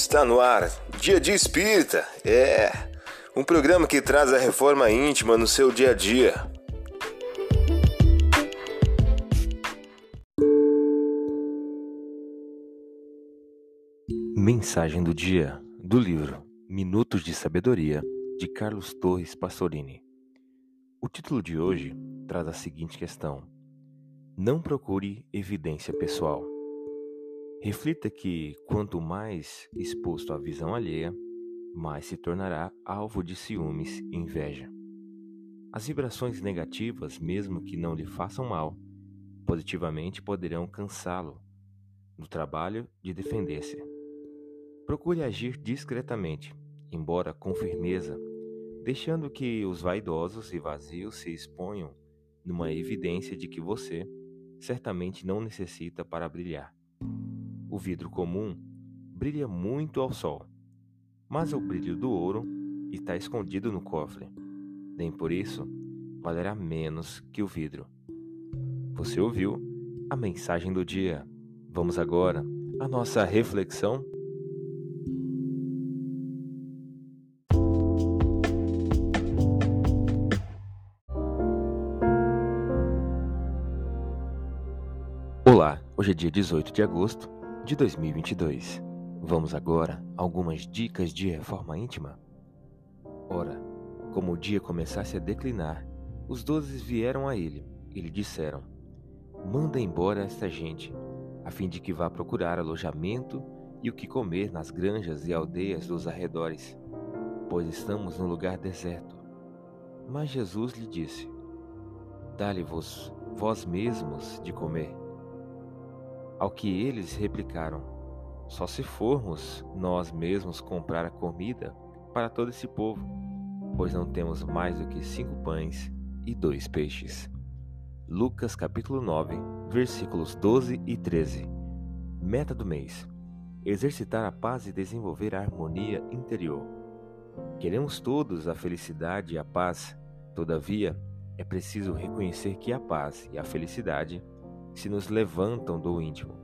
Está no ar, Dia de Espírita. É um programa que traz a reforma íntima no seu dia a dia. Mensagem do dia do livro Minutos de Sabedoria de Carlos Torres Pastorini. O título de hoje traz a seguinte questão: Não procure evidência pessoal. Reflita que quanto mais exposto à visão alheia, mais se tornará alvo de ciúmes e inveja. As vibrações negativas, mesmo que não lhe façam mal, positivamente poderão cansá-lo no trabalho de defender-se. Procure agir discretamente, embora com firmeza, deixando que os vaidosos e vazios se exponham numa evidência de que você certamente não necessita para brilhar. O vidro comum brilha muito ao sol, mas o brilho do ouro está escondido no cofre. Nem por isso valerá menos que o vidro. Você ouviu a mensagem do dia. Vamos agora à nossa reflexão. Olá, hoje é dia 18 de agosto de 2022. Vamos agora a algumas dicas de reforma íntima? Ora, como o dia começasse a declinar, os doze vieram a ele e lhe disseram: Manda embora esta gente, a fim de que vá procurar alojamento e o que comer nas granjas e aldeias dos arredores, pois estamos num lugar deserto. Mas Jesus lhe disse: Dá-lhe-vos vós mesmos de comer. Ao que eles replicaram: Só se formos nós mesmos comprar a comida para todo esse povo, pois não temos mais do que cinco pães e dois peixes. Lucas capítulo 9, versículos 12 e 13. Meta do mês: exercitar a paz e desenvolver a harmonia interior. Queremos todos a felicidade e a paz, todavia, é preciso reconhecer que a paz e a felicidade se nos levantam do íntimo.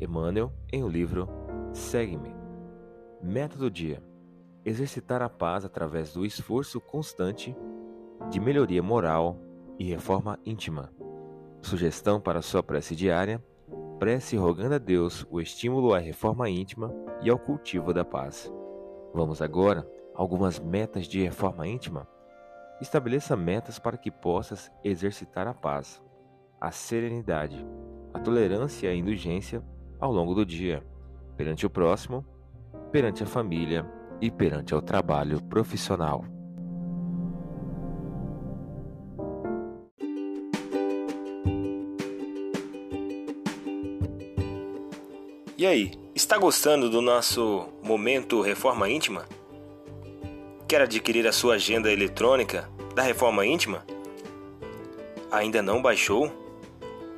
Emmanuel, em o livro Segue-me. Meta do dia: exercitar a paz através do esforço constante de melhoria moral e reforma íntima. Sugestão para sua prece diária: prece rogando a Deus o estímulo à reforma íntima e ao cultivo da paz. Vamos agora a algumas metas de reforma íntima? Estabeleça metas para que possas exercitar a paz a serenidade, a tolerância e a indulgência ao longo do dia, perante o próximo, perante a família e perante o trabalho profissional. E aí, está gostando do nosso momento Reforma Íntima? Quer adquirir a sua agenda eletrônica da Reforma Íntima? Ainda não baixou?